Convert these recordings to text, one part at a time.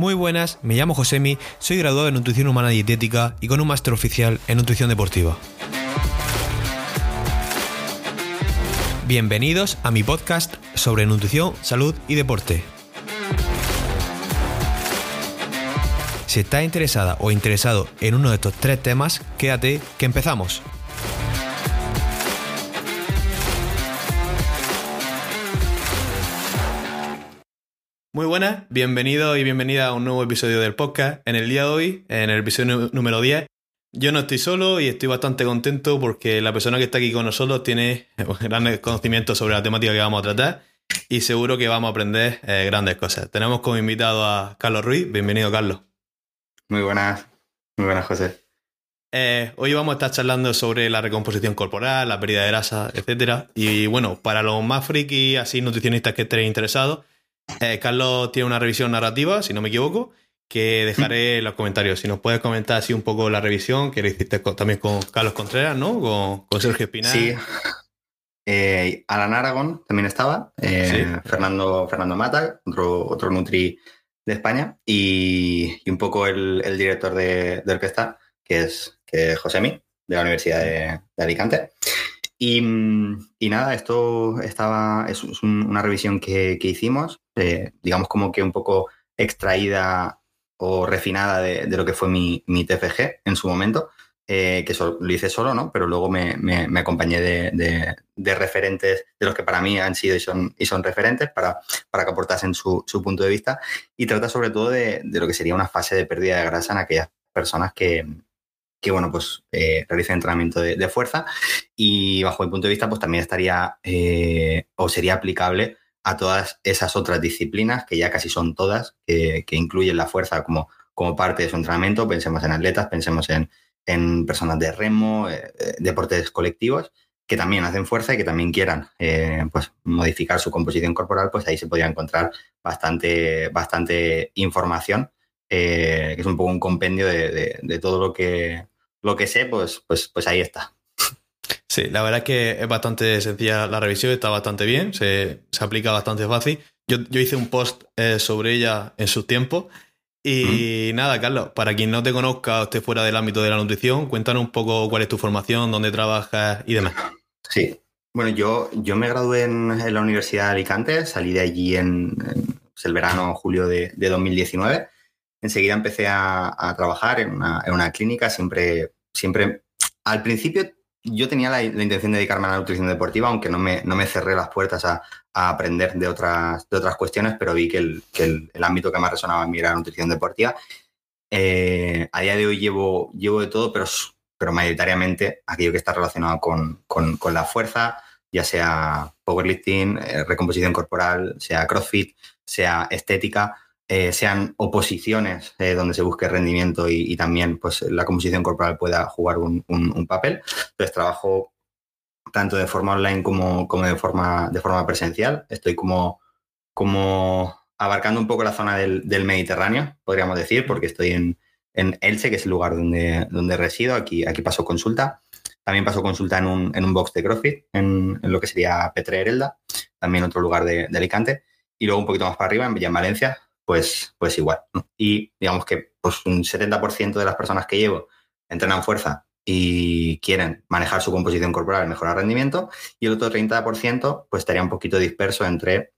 Muy buenas, me llamo Josemi, soy graduado en Nutrición Humana Dietética y con un máster oficial en Nutrición Deportiva. Bienvenidos a mi podcast sobre nutrición, salud y deporte. Si estás interesada o interesado en uno de estos tres temas, quédate que empezamos. Muy buenas, bienvenido y bienvenida a un nuevo episodio del podcast. En el día de hoy, en el episodio número 10, yo no estoy solo y estoy bastante contento porque la persona que está aquí con nosotros tiene grandes conocimientos sobre la temática que vamos a tratar y seguro que vamos a aprender eh, grandes cosas. Tenemos como invitado a Carlos Ruiz. Bienvenido, Carlos. Muy buenas, muy buenas, José. Eh, hoy vamos a estar charlando sobre la recomposición corporal, la pérdida de grasa, etc. Y bueno, para los más friki, así nutricionistas que estén interesados, eh, Carlos tiene una revisión narrativa, si no me equivoco, que dejaré en los comentarios. Si nos puedes comentar así un poco la revisión, que le hiciste también con Carlos Contreras, ¿no? Con, Sergio Espinal. Sí. Eh, Alan Aragón también estaba, eh, Fernando, Fernando Mata, otro, otro Nutri de España, y, un poco el, director de, orquesta, que es, que Josemi, de la Universidad de Alicante. Y, nada, esto estaba, es, una revisión que, hicimos, eh, digamos como que un poco extraída o refinada de, lo que fue mi, mi, TFG en su momento, eh, que lo hice solo, ¿no? Pero luego me, me, acompañé de, de, referentes, de los que para mí han sido y son, y son referentes, para, para que aportasen su, su punto de vista. Y trata sobre todo de, lo que sería una fase de pérdida de grasa en aquellas personas que, que bueno, pues eh, realice entrenamiento de, fuerza y bajo mi punto de vista, pues también estaría eh, o sería aplicable a todas esas otras disciplinas que ya casi son todas, que, incluyen la fuerza como, como parte de su entrenamiento. Pensemos en atletas, pensemos en, en personas de remo, eh, deportes colectivos que también hacen fuerza y que también quieran pues modificar su composición corporal, pues ahí se podría encontrar bastante, bastante información, que es un poco un compendio de todo lo que, lo que sé, pues, pues, pues ahí está. Sí, la verdad es que es bastante sencilla la revisión, está bastante bien, se, aplica bastante fácil. Yo, hice un post eh, sobre ella en su tiempo. Y nada, Carlos, para quien no te conozca o esté fuera del ámbito de la nutrición, cuéntanos un poco cuál es tu formación, dónde trabajas y demás. Sí, bueno, yo, yo me gradué en, la Universidad de Alicante, salí de allí en, pues, el verano, julio de, de 2019 enseguida empecé a, trabajar en una, clínica, siempre, siempre, al principio yo tenía la, intención de dedicarme a la nutrición deportiva, aunque no me, no me cerré las puertas a, aprender de otras, de otras cuestiones, pero vi que el, el, ámbito que más resonaba en mí era la nutrición deportiva. Eh, a día de hoy llevo, llevo de todo, pero, pero mayoritariamente aquello que está relacionado con, con, con la fuerza, ya sea powerlifting, eh, recomposición corporal, sea crossfit, sea estética. Eh, sean oposiciones eh, donde se busque rendimiento y, también pues, la composición corporal pueda jugar un, papel. Entonces trabajo tanto de forma online como, como de, forma, de forma presencial. Estoy como, como abarcando un poco la zona del, Mediterráneo, podríamos decir, porque estoy en, en, Elche, que es el lugar donde, donde resido. Aquí, aquí paso consulta. También paso consulta en un, en un box de CrossFit, en, lo que sería Petre Herelda, también otro lugar de, Alicante. Y luego un poquito más para arriba, en, en Valencia, pues, pues igual. Y digamos que pues, un 70% de las personas que llevo entrenan fuerza y quieren manejar su composición corporal, mejorar rendimiento, y el otro 30% pues estaría un poquito disperso entre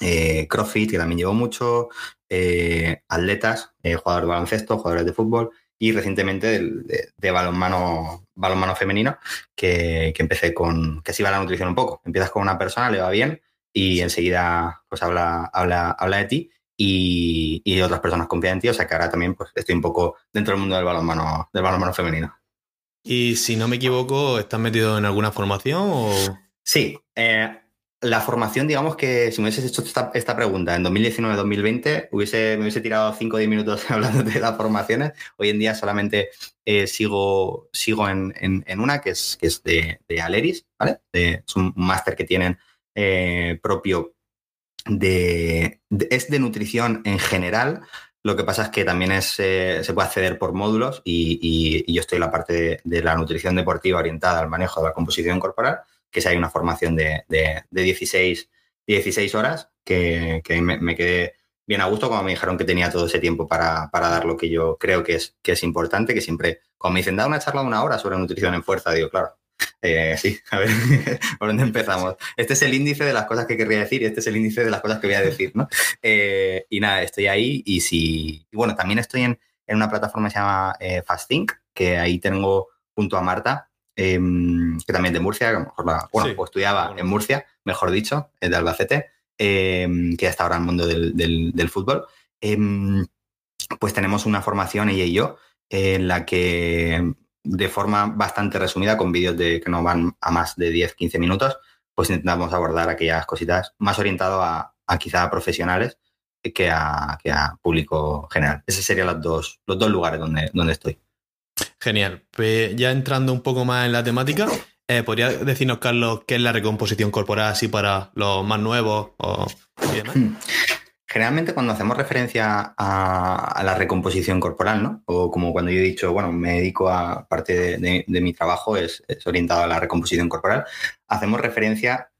eh, CrossFit, que también llevo mucho, eh, atletas, eh, jugadores de baloncesto, jugadores de fútbol, y recientemente de, de, balonmano, balonmano femenino, que, que, empecé con, que así va la nutrición un poco. Empiezas con una persona, le va bien, y enseguida pues habla, habla, habla de ti y, otras personas confían en ti, o sea que ahora también pues, estoy un poco dentro del mundo del balonmano, del balonmano femenino. Y si no me equivoco, ¿estás metido en alguna formación o...? Sí, eh, la formación, digamos que si me hubieses hecho esta, pregunta en 2019-2020, hubiese, me hubiese tirado 5 o 10 minutos hablando de las formaciones. Hoy en día solamente eh, sigo, sigo en, una que es, que es de, Aleris, ¿vale? es un máster que tienen eh, propio de, es de nutrición en general. Lo que pasa es que también es, eh, se puede acceder por módulos y, yo estoy en la parte de, la nutrición deportiva orientada al manejo de la composición corporal, que si hay una formación de, de, 16, 16 horas que, me, quedé bien a gusto cuando me dijeron que tenía todo ese tiempo para, dar lo que yo creo que es, que es importante, que siempre, cuando me dicen, da una charla de una hora sobre nutrición en fuerza, digo, claro, eh, sí, a ver, ¿por dónde empezamos? Este es el índice de las cosas que querría decir y este es el índice de las cosas que voy a decir, ¿no? Eh, y nada, estoy ahí y si... bueno, también estoy en, una plataforma que se llama eh, Fasting, que ahí tengo junto a Marta, em, que también de Murcia, que a lo mejor la, bueno, pues estudiaba en Murcia, mejor dicho, de Albacete, Em, que está ahora en el mundo del, fútbol, em, pues tenemos una formación, ella y yo, en la que de forma bastante resumida, con vídeos de, que no van a más de 10-15 minutos, pues intentamos abordar aquellas cositas más orientado a, quizá a profesionales que a, que a público general. Esos serían los dos, los dos lugares donde, donde estoy. Genial. Pues ya entrando un poco más en la temática, eh, ¿Podría decirnos, Carlos, qué es la recomposición corporal así para los más nuevos o hmm. Generalmente cuando hacemos referencia a, la recomposición corporal, ¿no? O como cuando yo he dicho, bueno, me dedico a parte de, mi trabajo, es, orientado a la recomposición corporal, hacemos referencia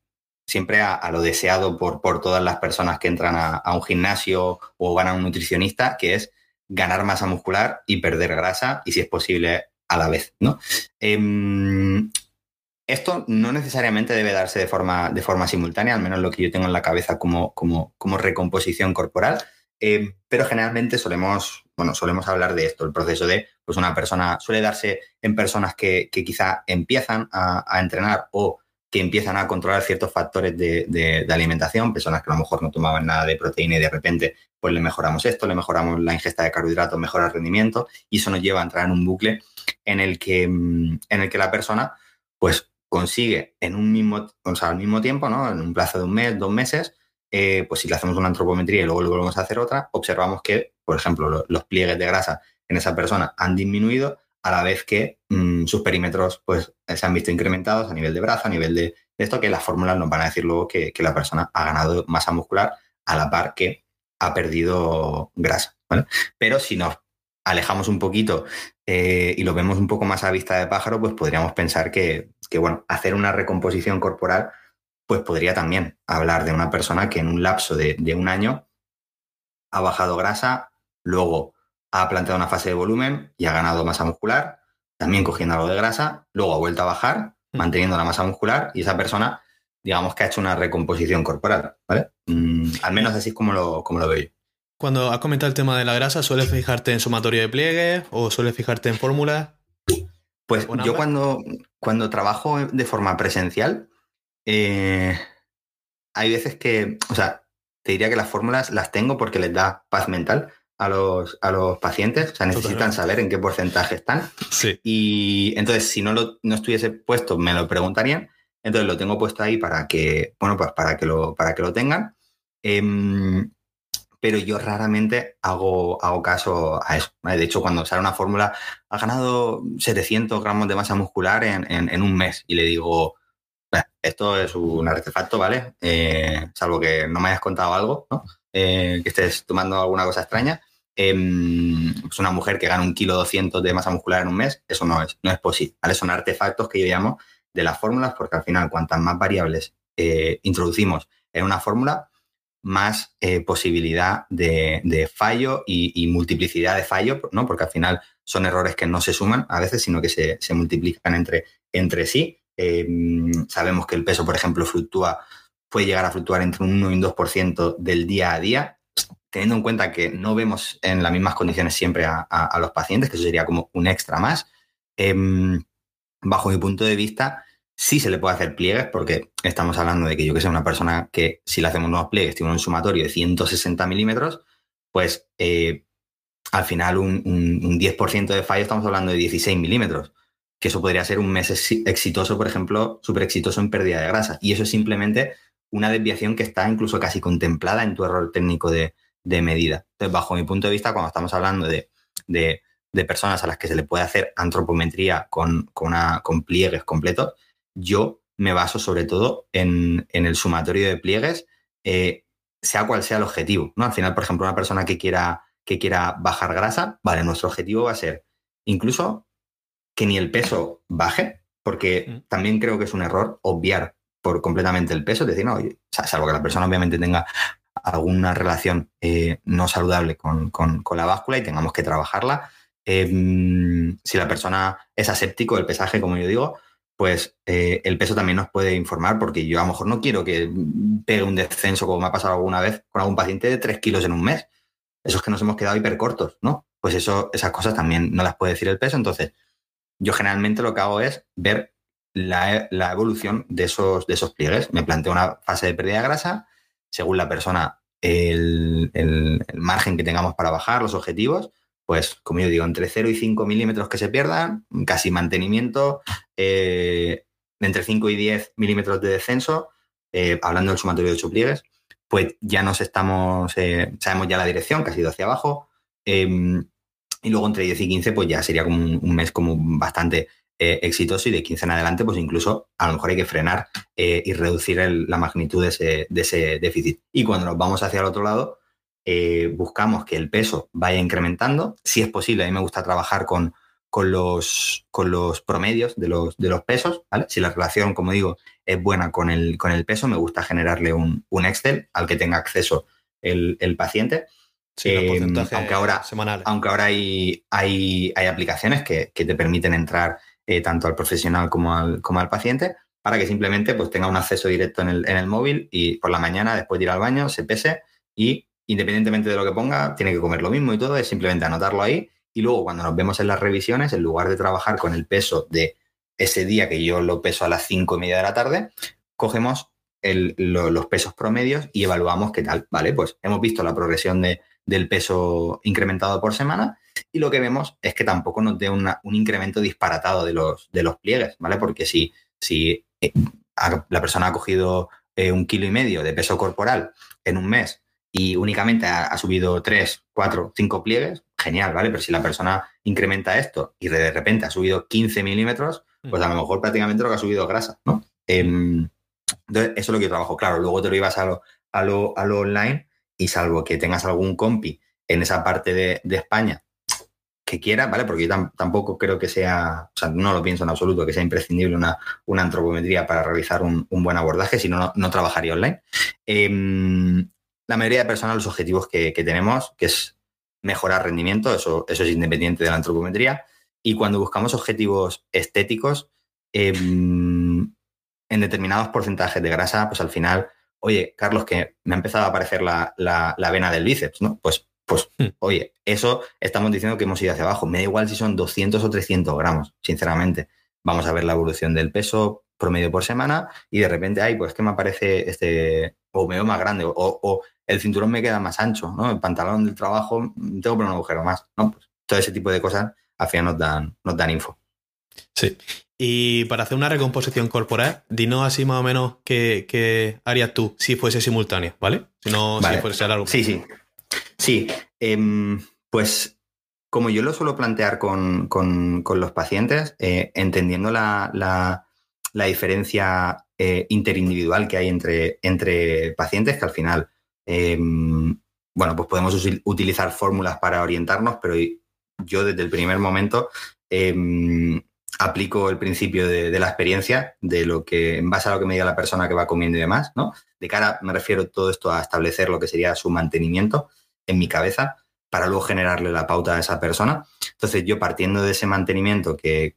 siempre a, lo deseado por, todas las personas que entran a, un gimnasio o van a un nutricionista, que es ganar masa muscular y perder grasa, y si es posible, a la vez, ¿no? Em, esto no necesariamente debe darse de forma, de forma simultánea, al menos lo que yo tengo en la cabeza como, como, como recomposición corporal, eh, pero generalmente solemos, bueno, solemos hablar de esto, el proceso de, pues una persona suele darse en personas que, quizá empiezan a, entrenar o que empiezan a controlar ciertos factores de, alimentación, personas que a lo mejor no tomaban nada de proteína y de repente pues le mejoramos esto, le mejoramos la ingesta de carbohidratos, mejora el rendimiento y eso nos lleva a entrar en un bucle en el que, mm, en el que la persona pues consigue en un mismo, o sea, al mismo tiempo, ¿no? En un plazo de un mes, dos meses, eh, pues si le hacemos una antropometría y luego le volvemos a hacer otra, observamos que, por ejemplo, los pliegues de grasa en esa persona han disminuido a la vez que mm, sus perímetros pues, se han visto incrementados a nivel de brazo, a nivel de, esto, que las fórmulas nos van a decir luego que, la persona ha ganado masa muscular a la par que ha perdido grasa. Pero si nos alejamos un poquito eh, y lo vemos un poco más a vista de pájaro, pues podríamos pensar que, bueno, hacer una recomposición corporal, pues podría también hablar de una persona que en un lapso de, un año ha bajado grasa, luego ha planteado una fase de volumen y ha ganado masa muscular, también cogiendo algo de grasa, luego ha vuelto a bajar, mm. manteniendo la masa muscular y esa persona, digamos que ha hecho una recomposición corporal, ¿vale? Mm, al menos así es como lo, como lo veo yo. Cuando has comentado el tema de la grasa, ¿sueles fijarte en sumatorio de pliegues o sueles fijarte en fórmulas? Pues yo cuando, cuando trabajo de forma presencial, eh, hay veces que, o sea, te diría que las fórmulas las tengo porque les da paz mental a los, a los pacientes, o sea, necesitan saber en qué porcentaje están. Sí. Y entonces, si no, lo, no estuviese puesto, me lo preguntarían. Entonces lo tengo puesto ahí para que, bueno, pues para que lo, para que lo tengan. Em, pero yo raramente hago, hago caso a eso. De hecho, cuando sale una fórmula, ha ganado 700 gramos de masa muscular en, un mes y le digo, esto es un artefacto, ¿vale? Eh, salvo que no me hayas contado algo. Eh, que estés tomando alguna cosa extraña. Eh, pues una mujer que gana un kilo 200 de masa muscular en un mes, eso no es, no es posible, ¿vale? Son artefactos que yo llamo de las fórmulas porque al final cuantas más variables eh, introducimos en una fórmula, más eh, posibilidad de, fallo y, multiplicidad de fallo, ¿no? Porque al final son errores que no se suman a veces, sino que se, multiplican entre, entre sí. Em, sabemos que el peso, por ejemplo, fluctúa, puede llegar a fluctuar entre un 1 y un 2% del día a día, teniendo en cuenta que no vemos en las mismas condiciones siempre a, los pacientes, que eso sería como un extra más. Em, bajo mi punto de vista, Sí se le puede hacer pliegues porque estamos hablando de que yo que sé, una persona que si le hacemos nuevos pliegues tiene un sumatorio de 160 milímetros, pues eh, al final un, 10% de fallo estamos hablando de 16 milímetros, que eso podría ser un mes exitoso, por ejemplo, súper exitoso en pérdida de grasa. Y eso es simplemente una desviación que está incluso casi contemplada en tu error técnico de, medida. Entonces, bajo mi punto de vista, cuando estamos hablando de, personas a las que se le puede hacer antropometría con, con pliegues completos, yo me baso sobre todo en, el sumatorio de pliegues, eh, sea cual sea el objetivo. ¿no? Al final, por ejemplo, una persona que quiera, que quiera bajar grasa, vale, nuestro objetivo va a ser incluso que ni el peso baje, porque mm. también creo que es un error obviar por completamente el peso, es decir, no, salvo que la persona obviamente tenga alguna relación eh, no saludable con, la báscula y tengamos que trabajarla. Em, si la persona es aséptico del pesaje, como yo digo, pues eh, el peso también nos puede informar, porque yo a lo mejor no quiero que pegue un descenso, como me ha pasado alguna vez con algún paciente de 3 kilos en un mes. Eso es que nos hemos quedado hipercortos, ¿no? Pues eso, esas cosas también no las puede decir el peso. Entonces, yo generalmente lo que hago es ver la, evolución de esos, de esos pliegues. Me planteo una fase de pérdida de grasa, según la persona, el, margen que tengamos para bajar, los objetivos, pues como yo digo, entre 0 y 5 milímetros que se pierdan, casi mantenimiento, eh, entre 5 y 10 milímetros de descenso, eh, hablando del sumatorio de 8 pliegues, pues ya nos estamos, eh, sabemos ya la dirección que ha sido hacia abajo. Em, y luego entre 10 y 15, pues ya sería como un mes como bastante exitoso y de 15 en adelante, pues incluso a lo mejor hay que frenar y reducir la magnitud de ese, déficit. Y cuando nos vamos hacia el otro lado, eh, buscamos que el peso vaya incrementando. Si es posible, a mí me gusta trabajar con, con, los, con los promedios de los, de los pesos. Si la relación, como digo, es buena con el, con el peso, me gusta generarle un, Excel al que tenga acceso el, paciente. aunque ahora, aunque ahora hay, hay, hay aplicaciones que, que, te permiten entrar eh, tanto al profesional como al, como al paciente, para que simplemente pues, tenga un acceso directo en el, en el móvil y por la mañana, después de ir al baño, se pese y independientemente de lo que ponga, tiene que comer lo mismo y todo, es simplemente anotarlo ahí y luego cuando nos vemos en las revisiones, en lugar de trabajar con el peso de ese día que yo lo peso a las cinco y media de la tarde, cogemos los pesos promedios y evaluamos qué tal, ¿vale? Pues hemos visto la progresión de, del peso incrementado por semana y lo que vemos es que tampoco nos dé un incremento disparatado de los, de los pliegues, ¿vale? Porque si, si eh, la persona ha cogido eh, un kilo y medio de peso corporal en un mes y únicamente ha, subido 3, 4, 5 pliegues, genial, ¿vale? Pero si la persona incrementa esto y de repente ha subido 15 milímetros, pues a lo mejor prácticamente lo que ha subido es grasa, ¿no? Em, entonces, eso es lo que yo trabajo. Claro, luego te lo ibas a lo, a lo, a lo online y salvo que tengas algún compi en esa parte de, de España que quiera, ¿vale? Porque yo tampoco creo que sea, o sea, no lo pienso en absoluto, que sea imprescindible una, una antropometría para realizar un, buen abordaje, si no, no trabajaría online. Em, la mayoría de personas, los objetivos que, tenemos, que es mejorar rendimiento, eso, eso es independiente de la antropometría. Y cuando buscamos objetivos estéticos, em, en determinados porcentajes de grasa, pues al final, oye, Carlos, que me ha empezado a aparecer la, la, la vena del bíceps, ¿no? Pues pues, hmm. oye, eso estamos diciendo que hemos ido hacia abajo. Me da igual si son 200 o 300 gramos, sinceramente. Vamos a ver la evolución del peso promedio por semana y de repente, ay, pues que me aparece este, o me veo más grande, o, el cinturón me queda más ancho, ¿no? El pantalón del trabajo, tengo que poner un agujero más, ¿no? Pues todo ese tipo de cosas al final nos dan, nos dan info. Sí. Y para hacer una recomposición corporal, dinos así más o menos qué, harías tú si fuese simultáneo, ¿vale? Si no, si fuese a largo. Sí, sí. Sí, em, pues como yo lo suelo plantear con, los pacientes, eh, entendiendo la, diferencia eh, interindividual que hay entre, entre pacientes, que al final, em, bueno, pues podemos utilizar fórmulas para orientarnos, pero yo desde el primer momento em, aplico el principio de, la experiencia, de lo que, en base a lo que me diga la persona que va comiendo y demás, ¿no? De cara, me refiero todo esto a establecer lo que sería su mantenimiento en mi cabeza para luego generarle la pauta a esa persona. Entonces yo partiendo de ese mantenimiento que,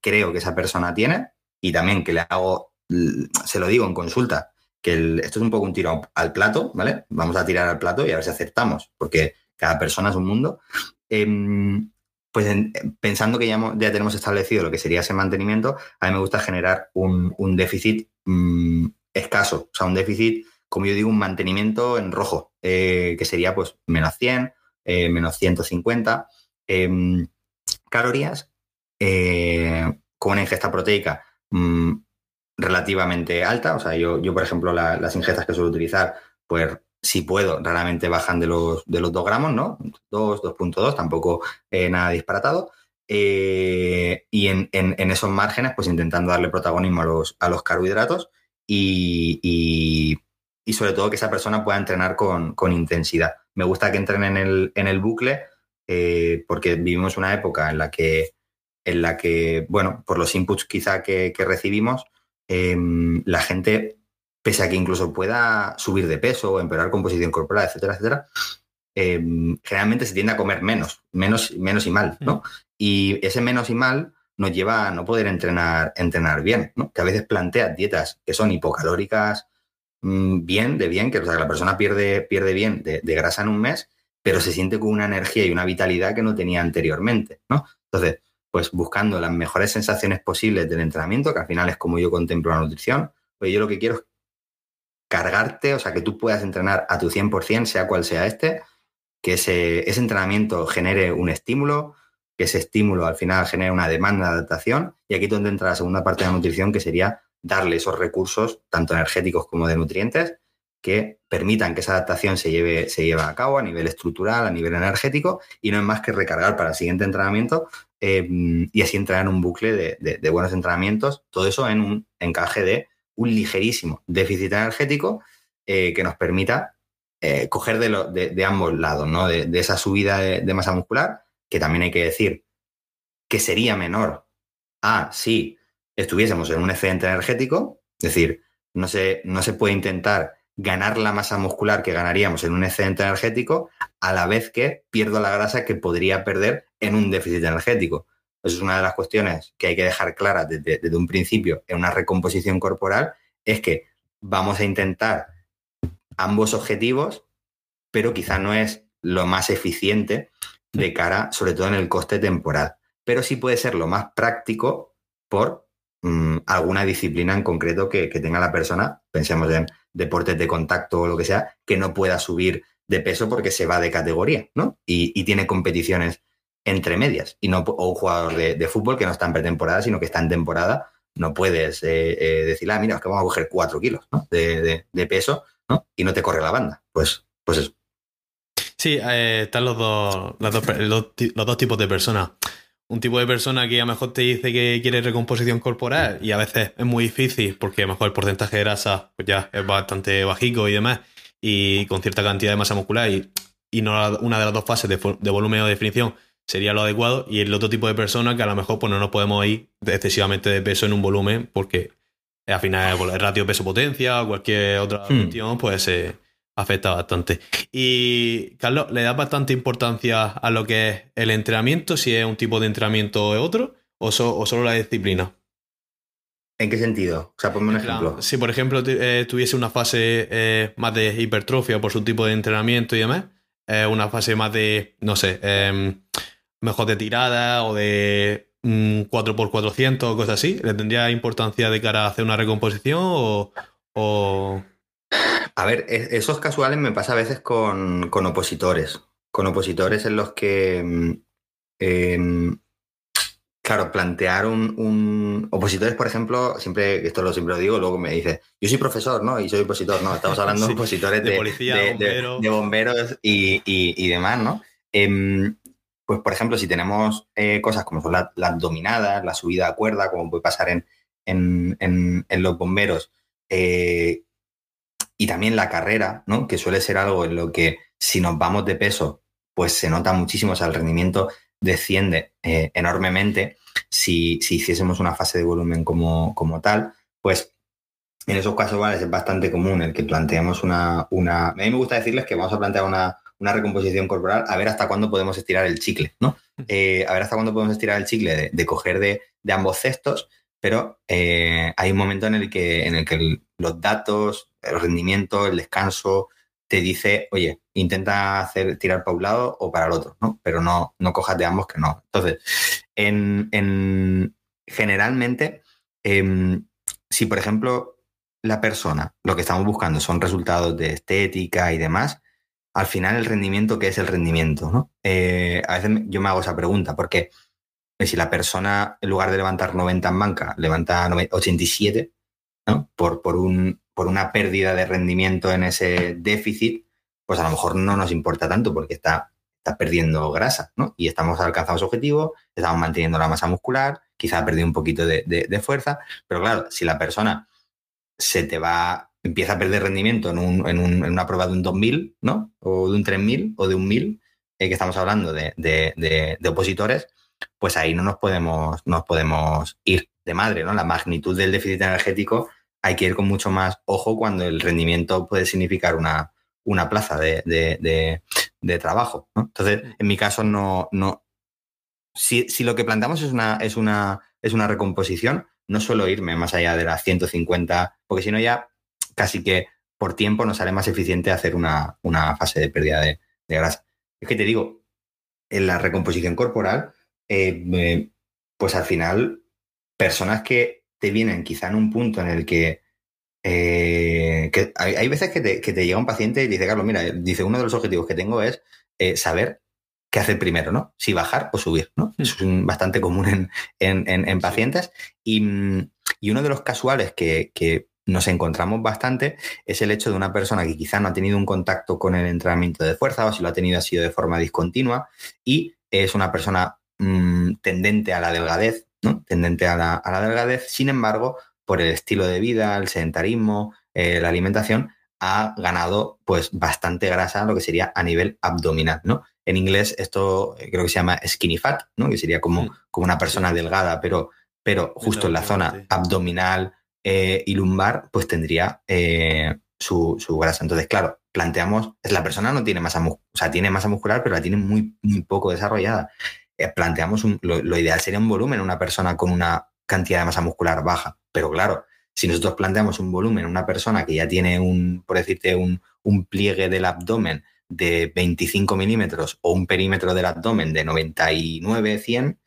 creo que esa persona tiene y también que le hago, se lo digo en consulta, que esto es un poco un tiro al plato, ¿vale? Vamos a tirar al plato y a ver si aceptamos, porque cada persona es un mundo. Em, pues pensando que ya, ya, tenemos establecido lo que sería ese mantenimiento, a mí me gusta generar un, déficit mm, escaso, o sea, un déficit como yo digo, un mantenimiento en rojo, eh, que sería pues menos 100, eh, menos 150 em, calorías, eh, con una ingesta proteica mm, relativamente alta. O sea, yo, yo por ejemplo, las ingestas que suelo utilizar, pues si puedo, raramente bajan de los, de los 2 gramos, ¿no? 2, 2.2, tampoco nada disparatado. y en, esos márgenes, pues intentando darle protagonismo a los, a los carbohidratos y, y sobre todo que esa persona pueda entrenar con, intensidad. Me gusta que entren en el, en el bucle eh, porque vivimos una época en la que, en la que bueno, por los inputs quizá que, recibimos, em, la gente pese a que incluso pueda subir de peso o empeorar composición corporal, etcétera, etcétera, em, generalmente se tiende a comer menos, menos, menos y mal, ¿no? Mm. Y ese menos y mal nos lleva a no poder entrenar, entrenar bien, ¿no? Que a veces plantea dietas que son hipocalóricas mm, bien, de bien, que, sea, la persona pierde, pierde bien de, grasa en un mes, pero se siente con una energía y una vitalidad que no tenía anteriormente, ¿no? Entonces, pues buscando las mejores sensaciones posibles del entrenamiento, que al final es como yo contemplo la nutrición, pues yo lo que quiero es cargarte, o sea, que tú puedas entrenar a tu 100%, sea cual sea este, que ese, ese entrenamiento genere un estímulo, que ese estímulo al final genera una demanda de adaptación. Y aquí es donde entra la segunda parte de la nutrición, que sería darle esos recursos, tanto energéticos como de nutrientes, que permitan que esa adaptación se lleve, se lleve a cabo a nivel estructural, a nivel energético, y no es más que recargar para el siguiente entrenamiento em, y así entrar en un bucle de, buenos entrenamientos, todo eso en un encaje de un ligerísimo déficit energético eh, que nos permita eh, coger de, ambos lados, ¿no? de, esa subida de, masa muscular que también hay que decir que sería menor a si estuviésemos en un excedente energético, es decir, no se, no se puede intentar ganar la masa muscular que ganaríamos en un excedente energético a la vez que pierdo la grasa que podría perder en un déficit energético. Eso es una de las cuestiones que hay que dejar clara desde, desde un principio en una recomposición corporal, es que vamos a intentar ambos objetivos, pero quizá no es lo más eficiente de cara, sobre todo en el coste temporal. Pero sí puede ser lo más práctico por mm, alguna disciplina en concreto que, tenga la persona, pensemos en deportes de contacto o lo que sea, que no pueda subir de peso porque se va de categoría, ¿no? Y, tiene competiciones entre medias. Y no, o un jugador de, fútbol que no está en pretemporada, sino que está en temporada, no puedes eh, eh, decir, ah, mira, es que vamos a coger cuatro kilos de, peso. Y no te corre la banda. Pues, pues eso. Sí, eh, están los dos, los dos, tipos de personas. Un tipo de persona que a lo mejor te dice que quiere recomposición corporal y a veces es muy difícil porque a lo mejor el porcentaje de grasa pues ya es bastante bajico y demás y con cierta cantidad de masa muscular y, y no una de las dos fases de, volumen o definición sería lo adecuado y el otro tipo de persona que a lo mejor pues no nos podemos ir excesivamente de peso en un volumen porque al final el ratio peso-potencia o cualquier otra hmm. cuestión pues se afecta bastante. Y Carlos, ¿le da bastante importancia a lo que es el entrenamiento, si es un tipo de entrenamiento o otro, o, solo la disciplina? ¿En qué sentido? O sea, ponme un ejemplo. Si, por ejemplo, eh, tuviese una fase eh, más de hipertrofia por su tipo de entrenamiento y demás, eh, una fase más de, no sé, em, mejor de tirada o de 4x400 o cosas así, ¿le tendría importancia de cara a hacer una recomposición o, o... A ver, e-, esos casuales me pasa a veces con, opositores. Con opositores en los que, mm, em, claro, plantear un, Opositores, por ejemplo, siempre, esto lo siempre lo digo, luego me dice, yo soy profesor, ¿no? Y soy opositor, ¿no? Estamos hablando de opositores de, policía, de, bomberos y, demás, ¿no? Em, pues, por ejemplo, si tenemos eh, cosas como son las dominadas, la subida a cuerda, como puede pasar en, en, en los bomberos, eh, y también la carrera, ¿no? Que suele ser algo en lo que si nos vamos de peso, pues se nota muchísimo, o sea, el rendimiento desciende eh, enormemente si, si, hiciésemos una fase de volumen como, como tal, pues en esos casos ¿vale? es bastante común el que planteemos una, una... A mí me gusta decirles que vamos a plantear una, una recomposición corporal a ver hasta cuándo podemos estirar el chicle, ¿no? Eh, a ver hasta cuándo podemos estirar el chicle de, coger de, de, ambos cestos, pero eh, hay un momento en el que, en el que los datos, el rendimiento, el descanso, te dice, oye, intenta hacer tirar para un lado o para el otro, ¿no? Pero no, no cojas de ambos que no. Entonces, en, generalmente, em, si por ejemplo la persona, lo que estamos buscando son resultados de estética y demás, al final el rendimiento, ¿qué es el rendimiento? ¿no? Eh, a veces yo me hago esa pregunta, porque si la persona, en lugar de levantar 90 en banca, levanta 87, Por, por, un, por una pérdida de rendimiento en ese déficit, pues a lo mejor no nos importa tanto porque está, está perdiendo grasa, ¿no? Y estamos alcanzando su objetivo, estamos manteniendo la masa muscular, quizá ha perdido un poquito de, fuerza, pero claro, si la persona se te va, empieza a perder rendimiento en, un, en, un, en una prueba de un 2000, ¿no? O de un 3000 o de un 1000, eh, que estamos hablando de, de, opositores, pues ahí no nos podemos, nos podemos ir de madre, ¿no? La magnitud del déficit energético hay que ir con mucho más ojo cuando el rendimiento puede significar una, una plaza de, trabajo. Entonces, en mi caso, no, no. Si, lo que planteamos es una, es, una, es una recomposición, no suelo irme más allá de las 150, porque si no ya casi que por tiempo nos sale más eficiente hacer una, fase de pérdida de, grasa. Es que te digo, en la recomposición corporal, eh, pues al final, personas que te vienen quizá en un punto en el que, eh, hay, veces que te, llega un paciente y dice, Carlos, mira, dice, uno de los objetivos que tengo es eh, saber qué hacer primero, ¿no? Si bajar o subir, ¿no? Eso es bastante común en, pacientes. Y, uno de los casuales que, nos encontramos bastante es el hecho de una persona que quizá no ha tenido un contacto con el entrenamiento de fuerza o si lo ha tenido ha sido de forma discontinua y es una persona mm, tendente a la delgadez, ¿no? Tendente a la, delgadez, sin embargo, por el estilo de vida, el sedentarismo, eh, la alimentación, ha ganado pues bastante grasa, lo que sería a nivel abdominal, ¿no? En inglés esto eh, creo que se llama skinny fat, ¿no? Que sería como, como una persona delgada, pero, pero justo en la zona abdominal, eh, y lumbar, pues tendría eh, su, grasa. Entonces, claro, planteamos, la persona no tiene masa muscular, o sea, tiene masa muscular, pero la tiene muy, muy poco desarrollada. Eh, planteamos, lo, ideal sería un volumen, una persona con una cantidad de masa muscular baja, pero claro, si nosotros planteamos un volumen, una persona que ya tiene un, por decirte, un, un pliegue del abdomen de 25 milímetros o un perímetro del abdomen de 99, 100,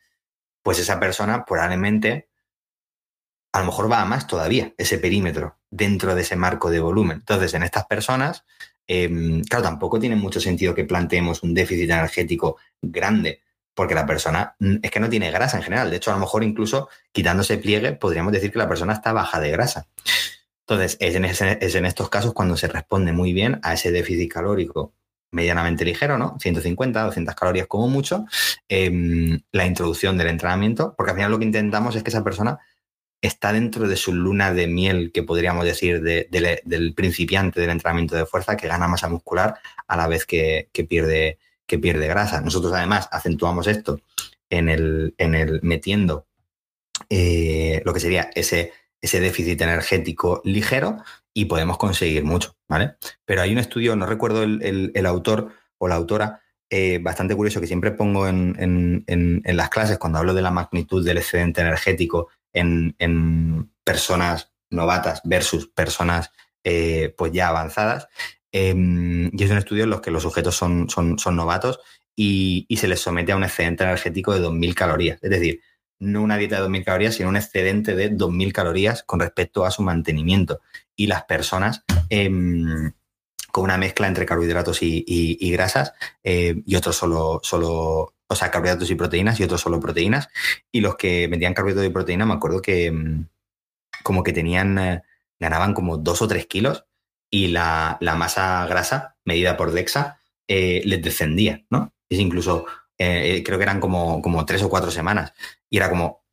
pues esa persona probablemente a lo mejor va a más todavía ese perímetro dentro de ese marco de volumen. Entonces, en estas personas, em, claro, tampoco tiene mucho sentido que planteemos un déficit energético grande, porque la persona mm, es que no tiene grasa en general. De hecho, a lo mejor incluso quitándose pliegue, podríamos decir que la persona está baja de grasa. Entonces, es en, estos casos cuando se responde muy bien a ese déficit calórico medianamente ligero, ¿no? 150, 200 calorías como mucho, em, la introducción del entrenamiento, porque al final lo que intentamos es que esa persona está dentro de su luna de miel, que podríamos decir, del principiante del entrenamiento de fuerza, que gana masa muscular a la vez que, pierde, que pierde grasa. Nosotros además acentuamos esto en el, en el metiendo eh, lo que sería ese, ese déficit energético ligero y podemos conseguir mucho, ¿vale? Pero hay un estudio, no recuerdo el, autor o la autora, eh, bastante curioso que siempre pongo en, en, las clases cuando hablo de la magnitud del excedente energético en, personas novatas versus personas eh, pues ya avanzadas. Em, y es un estudio en los que los sujetos son, son, son novatos y, se les somete a un excedente energético de 2.000 calorías. Es decir, no una dieta de 2.000 calorías, sino un excedente de 2.000 calorías con respecto a su mantenimiento. Y las personas em, con una mezcla entre carbohidratos y, grasas eh, y otros solo, solo o sea, carbohidratos y proteínas y otros solo proteínas. Y los que metían carbohidratos y proteínas, me acuerdo que como que tenían, eh, ganaban como dos o tres kilos y la, masa grasa medida por DEXA eh, les descendía, ¿no? Es incluso, eh, creo que eran como, como tres o cuatro semanas. Y era como,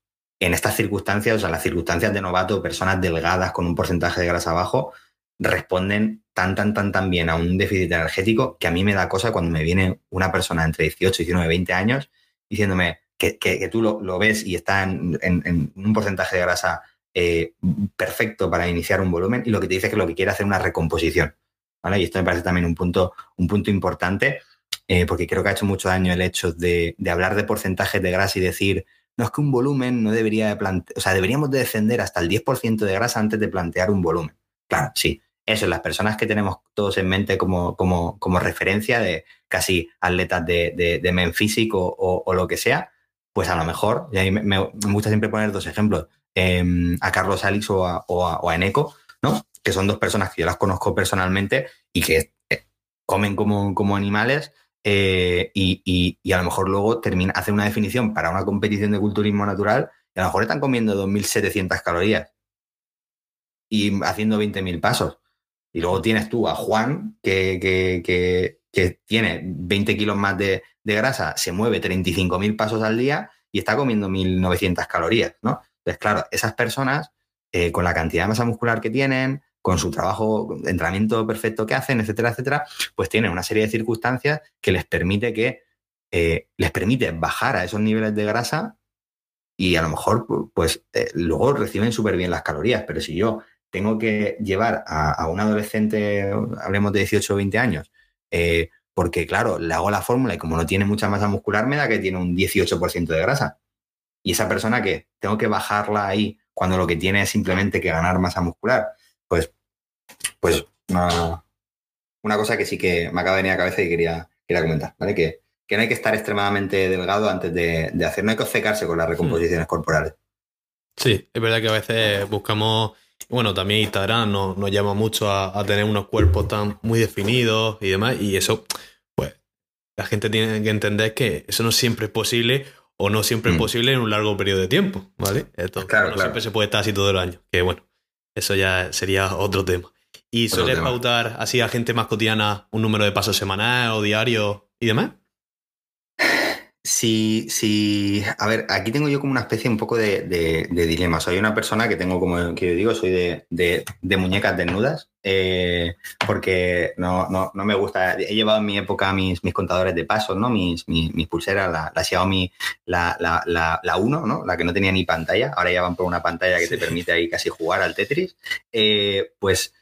en estas circunstancias, o sea, las circunstancias de novato, personas delgadas con un porcentaje de grasa bajo, responden tan, tan, tan, tan bien a un déficit energético que a mí me da cosa cuando me viene una persona entre 18, 19, 20 años diciéndome que, tú lo, ves y está en, un porcentaje de grasa eh, perfecto para iniciar un volumen y lo que te dice es que lo que quiere hacer una recomposición. ¿vale? Y esto me parece también un punto, un punto importante eh, porque creo que ha hecho mucho daño el hecho de, hablar de porcentajes de grasa y decir, no es que un volumen no debería de plantear, o sea, deberíamos de descender hasta el 10% de grasa antes de plantear un volumen. Claro, sí, eso, las personas que tenemos todos en mente como, como, como referencia de casi atletas de, de, men físico o, lo que sea, pues a lo mejor, y a mí me, gusta siempre poner dos ejemplos, em, a Carlos Alix o a, Eneco, ¿no? Que son dos personas que yo las conozco personalmente y que eh, comen como, como animales eh, y, y, a lo mejor luego termina, hacen una definición para una competición de culturismo natural y a lo mejor están comiendo 2.700 calorías y haciendo 20.000 pasos. Y luego tienes tú a Juan, que, que, tiene 20 kilos más de, grasa, se mueve 35.000 pasos al día y está comiendo 1.900 calorías, ¿no? Entonces, claro, esas personas, eh, con la cantidad de masa muscular que tienen, con su trabajo, entrenamiento perfecto que hacen, etcétera, etcétera, pues tienen una serie de circunstancias que les permite que eh, les permite bajar a esos niveles de grasa y a lo mejor, pues, eh, luego reciben súper bien las calorías. Pero si yo tengo que llevar a, un adolescente, hablemos de 18 o 20 años, porque claro, le hago la fórmula y como no tiene mucha masa muscular, me da que tiene un 18% de grasa. Y esa persona que tengo que bajarla ahí cuando lo que tiene es simplemente que ganar masa muscular, pues, pues una, una cosa que sí que me acaba de venir a la cabeza y quería, quería comentar, ¿vale? Que, que no hay que estar extremadamente delgado antes de, hacer, no hay que obcecarse con las hmm. recomposiciones corporales. Sí, es verdad que a veces buscamos, bueno, también Instagram nos, nos llama mucho a, tener unos cuerpos tan muy definidos y demás, y eso, pues, la gente tiene que entender que eso no siempre es posible o no siempre es hmm. posible en un largo periodo de tiempo, ¿vale? Entonces, no siempre se puede estar así todo el año, que bueno, eso ya sería otro tema. ¿Y sueles pautar así a gente más cotidiana un número de pasos semanal o diario y demás? Sí, sí. A ver, aquí tengo yo como una especie un poco de, dilema. Soy una persona que tengo, como que digo, soy de, muñecas desnudas, eh, porque no, no, no, me gusta. He llevado en mi época mis, mis contadores de pasos, ¿no? Mis, mis, pulseras, la, la Xiaomi, la, la, la, 1, ¿no? La que no tenía ni pantalla. Ahora ya van por una pantalla que te permite ahí casi jugar al Tetris. Eh, pues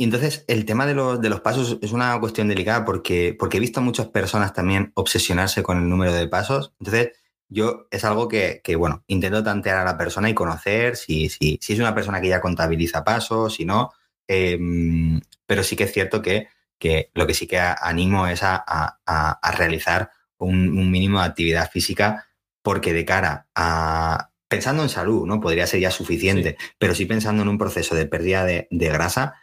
y entonces el tema de los, de los pasos es una cuestión delicada porque, porque he visto a muchas personas también obsesionarse con el número de pasos. Entonces yo es algo que, bueno, intento tantear a la persona y conocer si, si, si es una persona que ya contabiliza pasos, si no. Em, pero sí que es cierto que, que, lo que sí que animo es a, a, realizar un, mínimo de actividad física porque de cara a, pensando en salud, ¿no? Podría ser ya suficiente, pero sí pensando en un proceso de pérdida de, de grasa,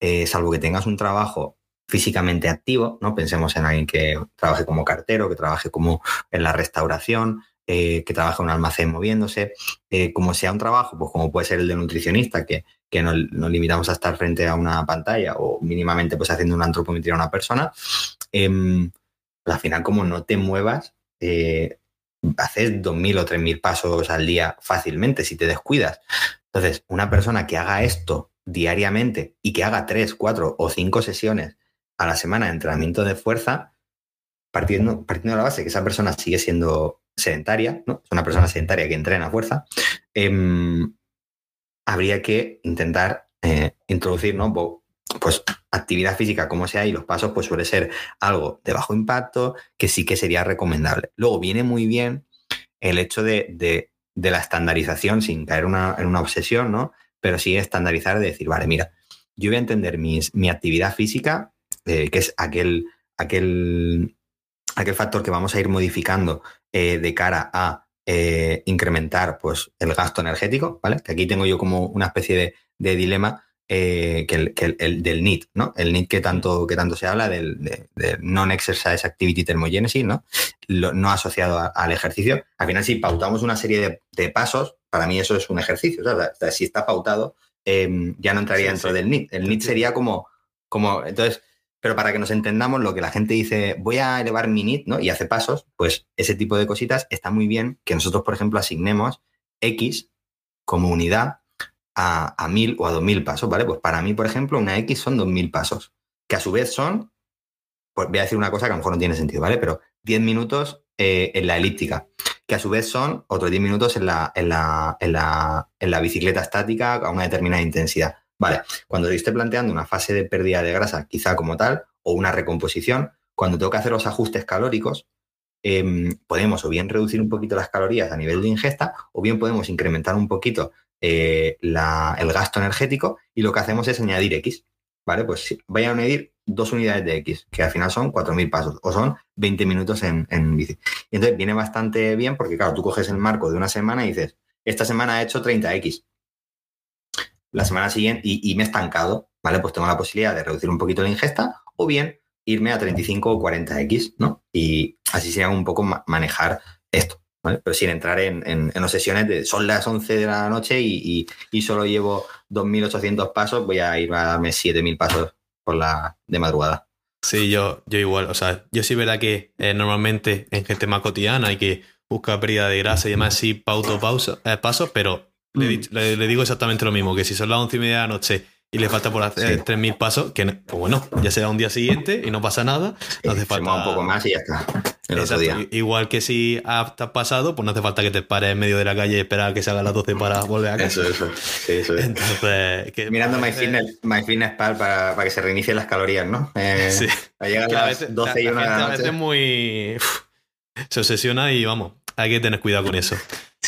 eh, salvo que tengas un trabajo físicamente activo, ¿no? Pensemos en alguien que trabaje como cartero, que trabaje como en la restauración, eh, que trabaje en un almacén moviéndose, eh, como sea un trabajo, pues como puede ser el de nutricionista, que, que nos, limitamos a estar frente a una pantalla o mínimamente pues haciendo una antropometría a una persona, em, pues, al final como no te muevas, haces 2.000 o 3.000 pasos al día fácilmente si te descuidas. Entonces, una persona que haga esto diariamente y que haga tres, cuatro o cinco sesiones a la semana de entrenamiento de fuerza, partiendo, partiendo de la base que esa persona sigue siendo sedentaria, ¿no? Es una persona sedentaria que entrena fuerza, em, habría que intentar eh, introducir, ¿no? Pues actividad física como sea y los pasos pues suele ser algo de bajo impacto que sí que sería recomendable. Luego viene muy bien el hecho de, de, la estandarización sin caer en una obsesión, ¿no? Pero sí estandarizar de decir, vale, mira, yo voy a entender mis, mi actividad física, eh, que es aquel, aquel, aquel factor que vamos a ir modificando eh, de cara a eh, incrementar pues, el gasto energético, ¿vale? Que aquí tengo yo como una especie de, dilema que, el, del NIT, ¿no? El NIT que tanto, que tanto se habla del, Non-Exercise Activity Thermogenesis, ¿no? no asociado al ejercicio. Al final, si pautamos una serie de pasos, para mí eso es un ejercicio. si está pautado, em, ya no entraría dentro del NIT. El NIT sería como, como, entonces, pero para que nos entendamos, lo que la gente dice, voy a elevar mi NIT, ¿no? Y hace pasos, pues ese tipo de cositas está muy bien que nosotros, por ejemplo, asignemos X como unidad a, a 1000 o a 2000 pasos, ¿vale? Pues para mí, por ejemplo, una X son 2000 pasos, que a su vez son, pues voy a decir una cosa que a lo mejor no tiene sentido, ¿vale? Pero 10 minutos eh, en la elíptica que a su vez son otros 10 minutos en la, en la, en la, en la bicicleta estática a una determinada intensidad. Vale, cuando yo esté planteando una fase de pérdida de grasa, quizá como tal, o una recomposición, cuando tengo que hacer los ajustes calóricos, em, podemos o bien reducir un poquito las calorías a nivel de ingesta, o bien podemos incrementar un poquito eh, el gasto energético y lo que hacemos es añadir X. ¿Vale? Pues voy a medir dos unidades de X, que al final son 4.000 pasos o son 20 minutos en, bici. Y entonces viene bastante bien porque, claro, tú coges el marco de una semana y dices, esta semana he hecho 30X. La semana siguiente, y, me he estancado, ¿vale? Pues tengo la posibilidad de reducir un poquito la ingesta o bien irme a 35 o 40X, ¿no? Y así sería un poco manejar esto, ¿vale? Pero sin entrar en, en, obsesiones de son las 11 de la noche y, y solo llevo 2.800 pasos, voy a ir a darme 7.000 pasos por la de madrugada. Sí, yo, yo igual. O sea, yo sí verdad que eh, normalmente en gente más cotidiana hay que buscar pérdida de grasa y demás, sí, pauto pausa, eh, pasos, pero mm. le, digo exactamente lo mismo, que si son las once y media de la noche y le falta por hacer 3.000 pasos, que pues bueno, ya será un día siguiente y no pasa nada. No hace falta... un poco más y ya está. el otro día. Igual que si has pasado, pues no hace falta que te pares en medio de la calle y esperar a que se haga las 12 para volver a casa. Eso, eso. Sí, eso es. Entonces, que Mirando me My parece- Fitness, My Pal para, para que se reinicien las calorías, ¿no? Eh, Sí. Llegan que a las veces, 12 y la- 1 la de a veces muy. uf, se obsesiona y vamos, hay que tener cuidado con eso.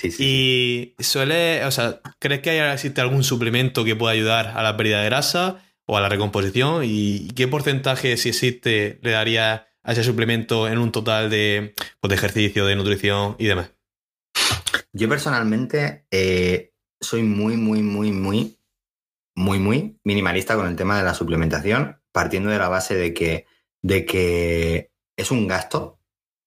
Sí, sí. Y suele, o sea, ¿crees que hay- existe algún suplemento que pueda ayudar a la pérdida de grasa o a la recomposición? ¿Y qué porcentaje, si existe, le daría a ese suplemento en un total de, pues, de ejercicio, de nutrición y demás? Yo personalmente eh, soy muy, muy, muy, muy, muy, muy minimalista con el tema de la suplementación, partiendo de la base de que, de que es un gasto,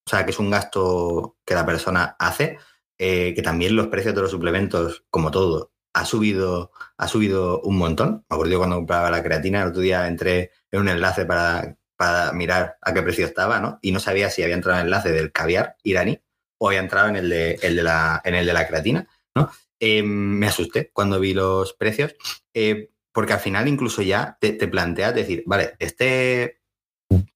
o sea, que es un gasto que la persona hace, eh, que también los precios de los suplementos, como todo, ha subido, ha subido un montón. Me acuerdo cuando compraba la creatina, el otro día entré en un enlace para, para mirar a qué precio estaba, ¿no? Y no sabía si había entrado en el enlace del caviar iraní o había entrado en el de, el de, la, en el de la creatina, ¿no? Eh, me asusté cuando vi los precios, eh, porque al final incluso ya te planteas decir, vale, este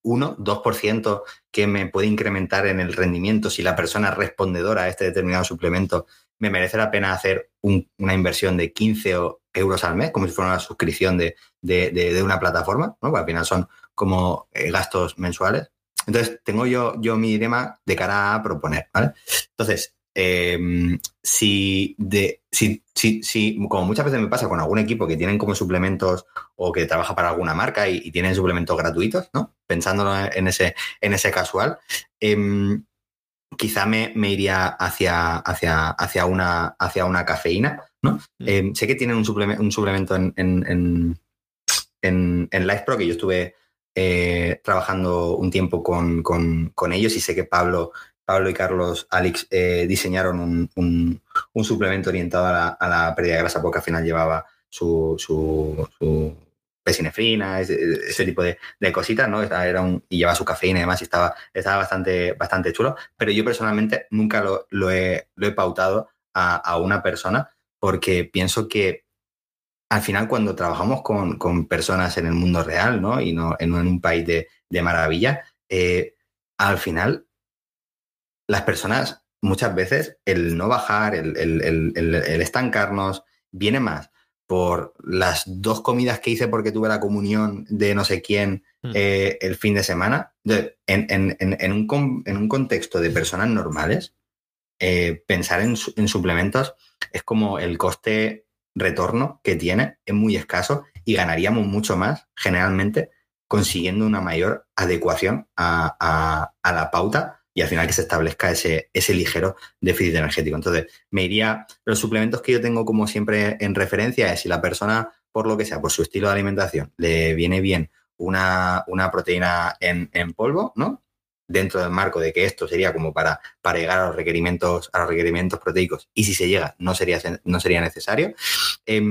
1, 2% que me puede incrementar en el rendimiento si la persona es respondedora a este determinado suplemento, me merece la pena hacer un- una inversión de 15 o- euros al mes, como si fuera una suscripción de, de- de- de una plataforma, ¿no? Porque al final son como eh, gastos mensuales. Entonces, tengo yo, yo mi dilema de cara a proponer, ¿vale? Entonces, eh, si, de, si, si, si, como muchas veces me pasa con algún equipo que tienen como suplementos o que trabaja para alguna marca y, y tienen suplementos gratuitos, ¿no? Pensándolo en ese, en ese casual, em, quizá me, me iría hacia, hacia, hacia, una, hacia una cafeína, ¿no? Mm. Eh, sé que tienen un, suplemento, un suplemento en, en, en, en, en LifePro que yo estuve eh, trabajando un tiempo con, con, con ellos y sé que Pablo, Pablo y Carlos Alex eh, diseñaron un, un, un suplemento orientado a la, a la pérdida de grasa porque al final llevaba su, su, su pesinefrina, ese, ese tipo de, de, cositas, ¿no? Era un, y llevaba su cafeína y demás y estaba, estaba bastante, bastante chulo, pero yo personalmente nunca lo, lo, he, lo he pautado a, a una persona porque pienso que al final cuando trabajamos con, con, personas en el mundo real, ¿no? Y no en, en un país de, de maravilla, eh, al final las personas muchas veces el no bajar, el, el, el, el, estancarnos, viene más por las dos comidas que hice porque tuve la comunión de no sé quién Mm. eh, el fin de semana. En, en, en, un, en, un, contexto de personas normales, eh, pensar en, en suplementos es como el coste retorno que tiene es muy escaso y ganaríamos mucho más generalmente consiguiendo una mayor adecuación a, a, a, la pauta y al final que se establezca ese, ese ligero déficit energético. Entonces, me iría, los suplementos que yo tengo como siempre en referencia es si la persona, por lo que sea, por su estilo de alimentación, le viene bien una, una proteína en, en polvo, ¿no? dentro del marco de que esto sería como para, para llegar a los requerimientos, a los requerimientos proteicos, y si se llega, no sería, no sería necesario. Eh,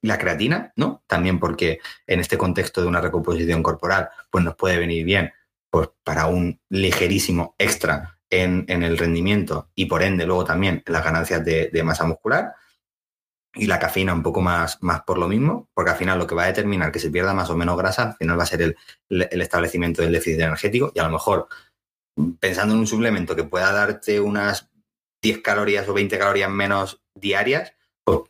la creatina, ¿no? También porque en este contexto de una recomposición corporal, pues nos puede venir bien pues, para un ligerísimo extra en, en el rendimiento y por ende luego también las ganancias de, de masa muscular y la cafeína un poco más, más por lo mismo, porque al final lo que va a determinar que se pierda más o menos grasa, al final va a ser el, el establecimiento del déficit energético y a lo mejor pensando en un suplemento que pueda darte unas 10 calorías o 20 calorías menos diarias, pues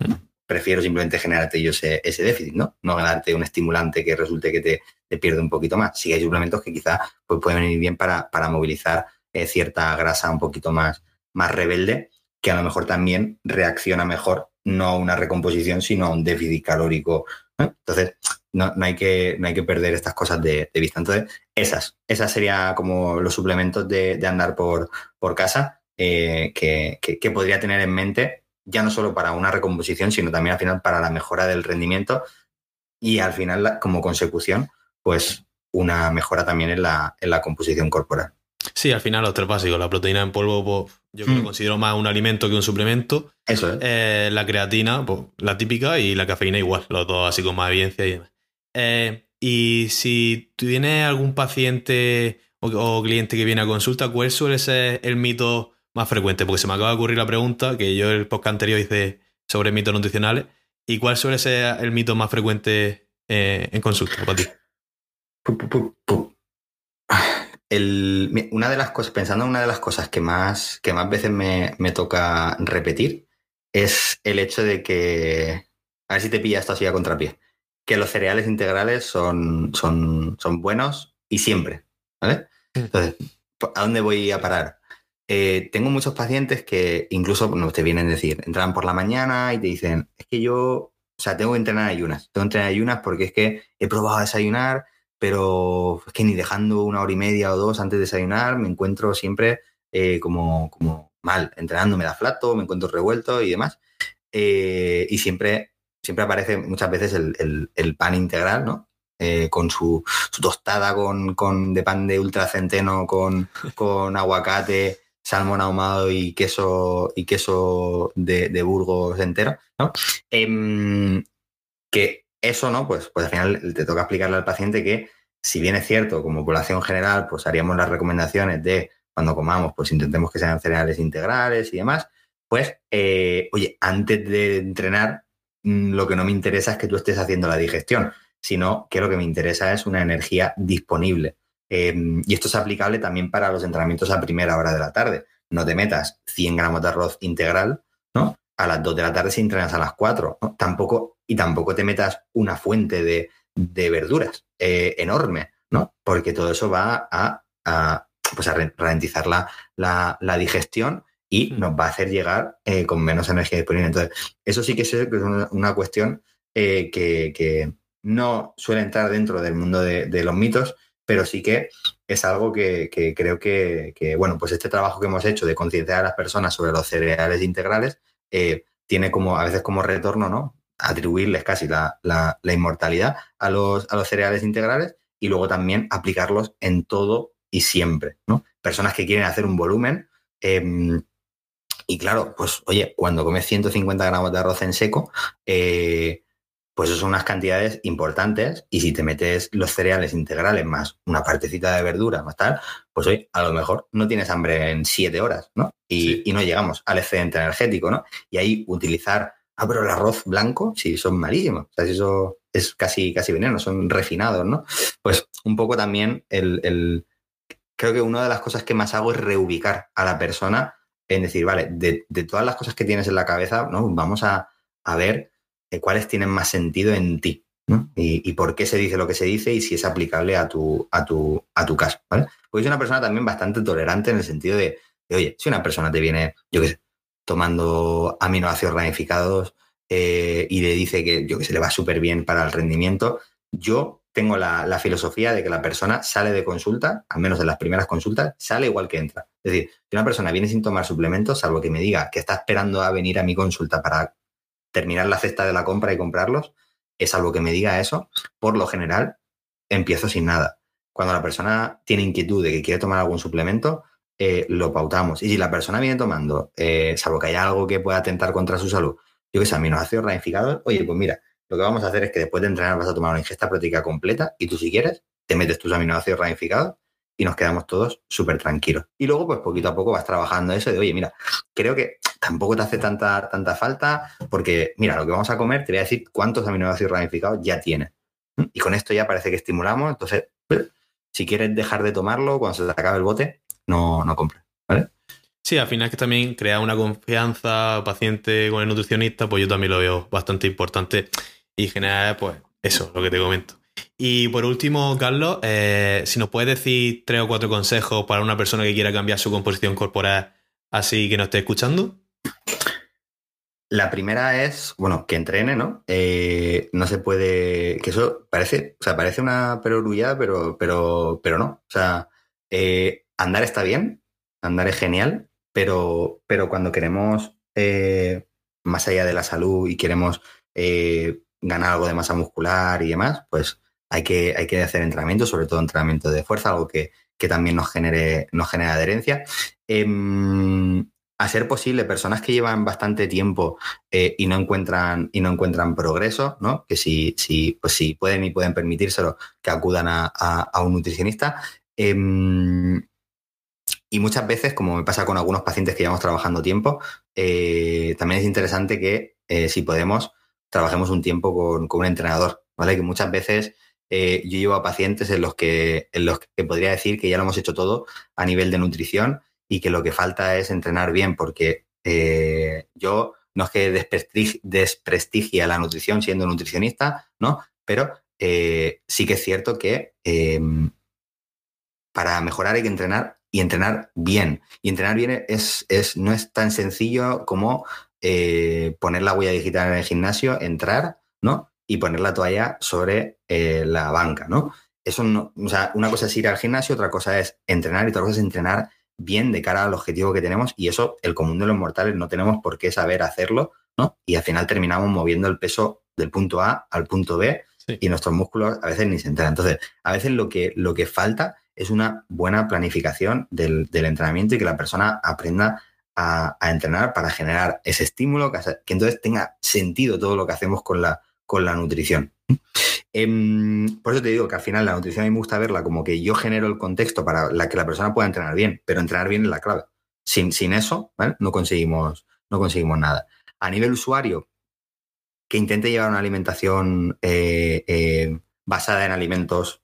prefiero simplemente generarte yo ese, ese déficit, ¿no? No ganarte un estimulante que resulte que te, pierde un poquito más. Sí hay suplementos que quizá pues, pueden venir bien para, para movilizar eh, cierta grasa un poquito más, más rebelde, que a lo mejor también reacciona mejor no a una recomposición, sino a un déficit calórico. Entonces, no, no, hay que, no hay que perder estas cosas de, vista. Entonces, esas, esas serían como los suplementos de, andar por, por casa eh, que, que, que, podría tener en mente, ya no solo para una recomposición, sino también al final para la mejora del rendimiento y al final, como consecución, pues una mejora también en la, en la composición corporal. Sí, al final los tres básicos. La proteína en polvo, pues, yo mm. lo considero más un alimento que un suplemento. Eso es. Eh, la creatina, pues, la típica, y la cafeína igual, los dos así con más evidencia y demás. Eh, y si tú tienes algún paciente o, o, cliente que viene a consulta, ¿cuál suele ser el mito más frecuente? Porque se me acaba de ocurrir la pregunta que yo el podcast anterior hice sobre mitos nutricionales. ¿Y cuál suele ser el mito más frecuente eh, en consulta para ti? una de las cosas, pensando en una de las cosas que más, que más veces me, toca repetir, es el hecho de que, a ver si te pilla esto así a contrapié, que los cereales integrales son, son, son buenos y siempre, ¿vale? Entonces, ¿a dónde voy a parar? Eh, tengo muchos pacientes que incluso no te vienen a decir, entran por la mañana y te dicen, es que yo, o sea, tengo que entrenar ayunas, tengo que entrenar ayunas porque es que he probado a desayunar, pero es que ni dejando una hora y media o dos antes de desayunar me encuentro siempre eh, como, como mal, entrenando me da flato, me encuentro revuelto y demás. Eh, y siempre, siempre aparece muchas veces el, pan integral, ¿no? con su, tostada con, con, de pan de ultracenteno, con, con aguacate, salmón ahumado y queso, y queso de, Burgos entero, ¿no? Em, que eso, ¿no? Pues, pues al final te toca explicarle al paciente que si bien es cierto, como población general, pues haríamos las recomendaciones de cuando comamos, pues intentemos que sean cereales integrales y demás, pues, eh, oye, antes de entrenar, mm, lo que no me interesa es que tú estés haciendo la digestión, sino que lo que me interesa es una energía disponible. Em, y esto es aplicable también para los entrenamientos a primera hora de la tarde. No te metas 100 gramos de arroz integral, ¿no? A las 2 de la tarde si entrenas a las 4, Tampoco, y tampoco te metas una fuente de, verduras eh, enorme, ¿no? Porque todo eso va a, pues a ralentizar la, la, digestión y mm. nos va a hacer llegar eh, con menos energía disponible. Entonces, eso sí que es una, cuestión eh, que, no suele entrar dentro del mundo de los mitos, pero sí que es algo que, creo que, bueno, pues este trabajo que hemos hecho de concienciar a las personas sobre los cereales integrales eh, tiene como, a veces como retorno, ¿no? Atribuirles casi la, inmortalidad a los, a los cereales integrales y luego también aplicarlos en todo y siempre, ¿no? Personas que quieren hacer un volumen. Em, y claro, pues oye, cuando comes 150 gramos de arroz en seco, eh, pues eso son unas cantidades importantes y si te metes los cereales integrales más una partecita de verdura más tal, pues hoy a lo mejor no tienes hambre en siete horas, ¿no? Y, no llegamos al excedente energético, ¿no? Y ahí utilizar, ah, pero el arroz blanco, sí, son malísimos, o sea, si eso es casi, casi veneno, son refinados, ¿no? Pues un poco también el, creo que una de las cosas que más hago es reubicar a la persona en decir, vale, de, todas las cosas que tienes en la cabeza, ¿no? Vamos a, a ver cuáles tienen más sentido en ti. Y, por qué se dice lo que se dice y si es aplicable a tu, a tu, a tu caso. ¿vale? Una persona también bastante tolerante en el sentido de, oye, si una persona te viene, yo qué sé, tomando aminoácidos ramificados eh, y le dice que, yo que se le va súper bien para el rendimiento, yo tengo la, la, filosofía de que la persona sale de consulta, al menos en las primeras consultas, sale igual que entra. Es decir, si una persona viene sin tomar suplementos, salvo que me diga que está esperando a venir a mi consulta para terminar la cesta de la compra y comprarlos, es algo que me diga eso, por lo general empiezo sin nada. Cuando la persona tiene inquietud de que quiere tomar algún suplemento, eh, lo pautamos. Y si la persona viene tomando, eh, salvo que haya algo que pueda atentar contra su salud, yo que sé, aminoácidos ramificados, oye, pues mira, lo que vamos a hacer es que después de entrenar vas a tomar una ingesta proteica completa y tú si quieres, te metes tus aminoácidos ramificados y nos quedamos todos súper tranquilos. Y luego, pues poquito a poco vas trabajando eso de, oye, mira, creo que tampoco te hace tanta, tanta falta, porque mira, lo que vamos a comer, te voy a decir cuántos aminoácidos ramificados ya tiene. Y con esto ya parece que estimulamos, entonces, si quieres dejar de tomarlo, cuando se te acabe el bote, no, no compres, ¿vale? Sí, al final es que también crea una confianza paciente con el nutricionista, pues yo también lo veo bastante importante y generar, pues, eso, lo que te comento. Y por último, Carlos, eh, si nos puedes decir tres o cuatro consejos para una persona que quiera cambiar su composición corporal así que nos esté escuchando. La primera es, bueno, que entrene, ¿no? Eh, no se puede, que eso parece, o sea, parece una perogrullada, pero, pero, pero no. O sea, eh, andar está bien, andar es genial, pero, pero cuando queremos eh, más allá de la salud y queremos ganar algo de masa muscular y demás, pues hay que, hay que hacer entrenamiento, sobre todo entrenamiento de fuerza, algo que, que también nos genere, nos genera adherencia. Em, a ser posible, personas que llevan bastante tiempo eh, y no encuentran y no encuentran progreso, ¿no? Que si, si, pues si pueden y pueden permitírselo, que acudan a, un nutricionista. Em, y muchas veces, como me pasa con algunos pacientes que llevamos trabajando tiempo, eh, también es interesante que, eh, si podemos, trabajemos un tiempo con, un entrenador, ¿vale? Que muchas veces yo llevo a pacientes en los, que, en los que podría decir que ya lo hemos hecho todo a nivel de nutrición y que lo que falta es entrenar bien, porque eh, yo no es que desprestigie, la nutrición siendo nutricionista, ¿no? Pero eh, sí que es cierto que em, para mejorar hay que entrenar y entrenar bien. Y entrenar bien es, es no es tan sencillo como poner la huella digital en el gimnasio, entrar, ¿no? y poner la toalla sobre eh, la banca, ¿no? Eso no, o sea, una cosa es ir al gimnasio, otra cosa es entrenar y otra cosa es entrenar bien de cara al objetivo que tenemos y eso el común de los mortales no tenemos por qué saber hacerlo, ¿no? Y al final terminamos moviendo el peso del punto A al punto B y nuestros músculos a veces ni se enteran. Entonces, a veces lo que, lo que falta es una buena planificación del, entrenamiento y que la persona aprenda a, entrenar para generar ese estímulo, que, que entonces tenga sentido todo lo que hacemos con la, con la nutrición. Em, por eso te digo que al final la nutrición a mí me gusta verla como que yo genero el contexto para la que la persona pueda entrenar bien, pero entrenar bien es la clave. Sin, sin eso, no, conseguimos, no conseguimos nada. A nivel usuario, que intente llevar una alimentación eh, eh, basada en alimentos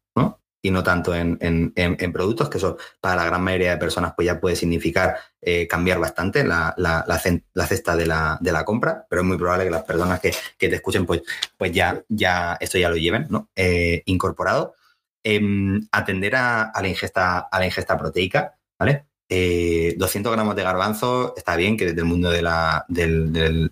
y no tanto en, productos, que eso para la gran mayoría de personas pues ya puede significar eh, cambiar bastante la, cesta de la, compra, pero es muy probable que las personas que, te escuchen pues, pues ya, ya esto ya lo lleven ¿no? Eh, incorporado. Em, atender a, la ingesta, a la ingesta proteica, ¿vale? 200 eh, gramos de garbanzo está bien que desde el mundo de la, del,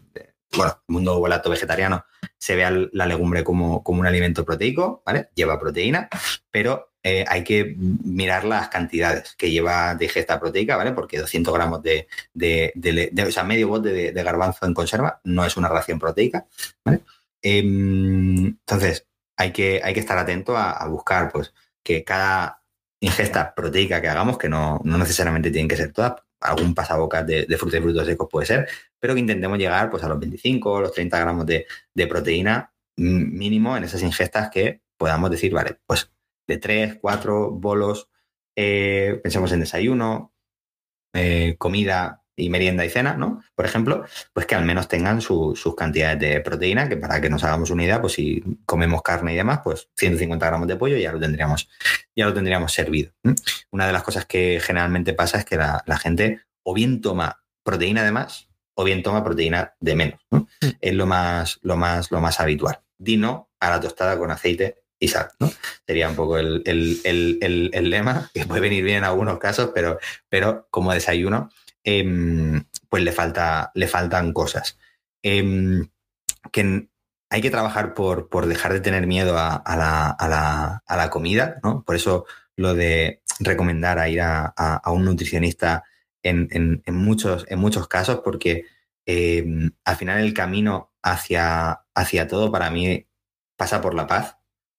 bueno, el mundo volato vegetariano se vea la legumbre como, como, un alimento proteico, ¿vale? Lleva proteína, pero eh, hay que mirar las cantidades que lleva de ingesta proteica, ¿vale? Porque 200 gramos de, o sea, medio bote de, garbanzo en conserva no es una ración proteica, ¿vale? Em, entonces, hay que, hay que estar atento a, buscar, pues, que cada ingesta proteica que hagamos, que no, no necesariamente tienen que ser todas, algún pasabocas de, de frutas y frutos secos puede ser, pero que intentemos llegar pues, a los 25 o los 30 gramos de, proteína mínimo en esas ingestas que podamos decir, vale, pues de 3, 4 bolos, eh, pensemos en desayuno, eh, comida y merienda y cena, ¿no? Por ejemplo, pues que al menos tengan sus cantidades de proteína, que para que nos hagamos una idea, pues si comemos carne y demás, pues 150 gramos de pollo ya lo tendríamos, ya lo tendríamos servido. Una de las cosas que generalmente pasa es que la, gente o bien toma proteína de más o bien toma proteína de menos. Es lo más, lo más, lo más habitual. Dino a la tostada con aceite y sal, ¿no? Sería un poco el, lema, que puede venir bien en algunos casos, pero, pero como desayuno Em, pues le, falta, le faltan cosas. Em, que hay que trabajar por, por, dejar de tener miedo a, la, comida, ¿no? Por eso lo de recomendar a ir a, un nutricionista en, muchos, en muchos casos, porque em, al final el camino hacia, hacia todo para mí pasa por la paz,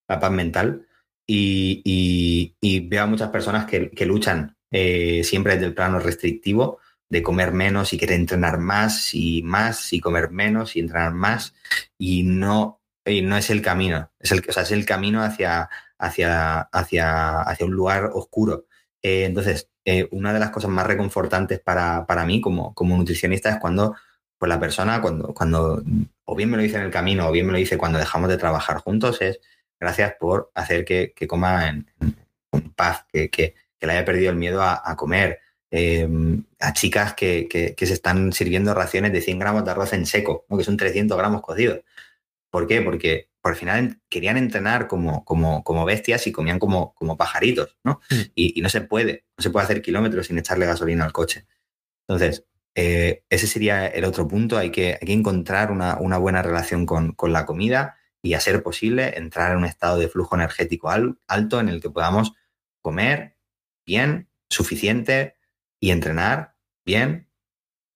la paz mental. Y, veo a muchas personas que, luchan eh, siempre desde el plano restrictivo de comer menos y querer entrenar más y más y comer menos y entrenar más y no, no es el camino, es el, o sea, es el camino hacia, hacia, hacia, hacia un lugar oscuro. Eh, entonces, eh, una de las cosas más reconfortantes para, para mí como, como, nutricionista es cuando pues, la persona, cuando, cuando o bien me lo dice en el camino o bien me lo dice cuando dejamos de trabajar juntos, es gracias por hacer que, coma en, paz, que, que, le haya perdido el miedo a comer, Em, a chicas que, se están sirviendo raciones de 100 gramos de arroz en seco, que son 300 gramos cocidos. ¿Por qué? Porque por final querían entrenar como, como, como bestias y comían como, como pajaritos, ¿no? Hmm. Y, no se puede, no se puede hacer kilómetros sin echarle gasolina al coche. Entonces, eh, ese sería el otro punto, hay que, hay que encontrar una, buena relación con, con, la comida y a ser posible entrar en un estado de flujo energético alto en el que podamos comer bien, suficiente, y entrenar bien,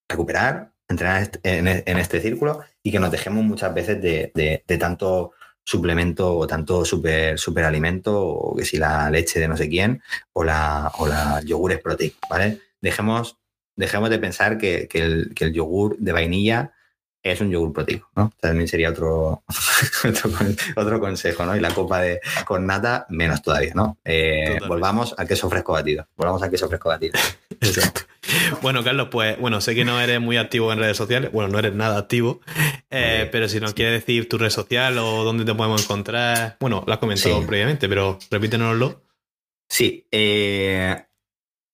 recuperar, entrenar en, este círculo y que nos dejemos muchas veces de, tanto suplemento o tanto super, superalimento o que si la leche de no sé quién o la, o la yogur es proteico, ¿vale? Dejemos, dejemos de pensar que, el, yogur de vainilla es un yogur proteico, ¿no? También sería otro, otro, consejo, ¿no? Y la copa de con nata, menos todavía, ¿no? Eh, volvamos al queso fresco batido. Volvamos al queso fresco batido. Exacto. Bueno, Carlos, pues bueno, sé que no eres muy activo en redes sociales, bueno, no eres nada activo, eh, pero si nos quieres decir tu red social o dónde te podemos encontrar, bueno, lo has comentado previamente, pero repítenoslo. Sí, eh,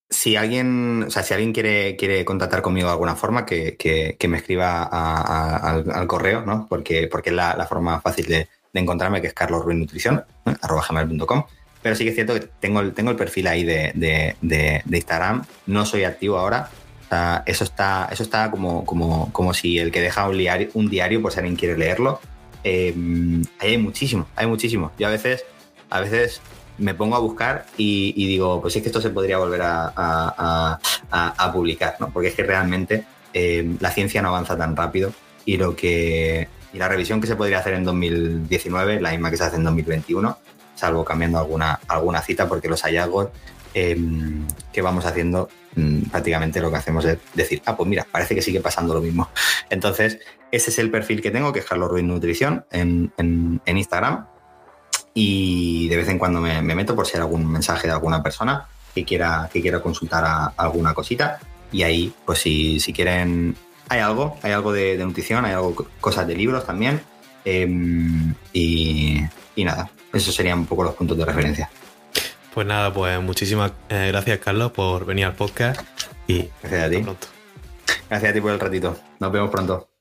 si alguien, o sea, si alguien quiere, quiere contactar conmigo de alguna forma, que, me escriba al, correo, ¿no? Porque, porque es la, forma fácil de, encontrarme, que es carlosruinnutrición, arroba gmail.com. Pero sí que es cierto que tengo el, tengo el perfil ahí de, Instagram. No soy activo ahora. eso está, eso está como, como, como si el que deja un diario, un diario por si alguien quiere leerlo. Eh, ahí hay muchísimo, hay muchísimo. Yo a veces, a veces me pongo a buscar y, digo, pues es que esto se podría volver a, publicar, ¿no? Porque es que realmente eh, la ciencia no avanza tan rápido y lo que y la revisión que se podría hacer en 2019, la misma que se hace en 2021, salvo cambiando alguna, alguna cita, porque los hallazgos em, que vamos haciendo mm, prácticamente lo que hacemos es decir, ah, pues mira, parece que sigue pasando lo mismo. Entonces, ese es el perfil que tengo, que es Carlos Ruiz Nutrición en, en Instagram y de vez en cuando me, meto por si hay algún mensaje de alguna persona que quiera, que quiera consultar alguna cosita. Y ahí, pues si, si quieren, hay algo, hay algo de, nutrición, hay algo, cosas de libros también. Em, y, nada, esos serían un poco los puntos de referencia. Pues nada, pues muchísimas eh, gracias Carlos por venir al podcast y gracias a ti. Gracias a ti por el ratito. Nos vemos pronto.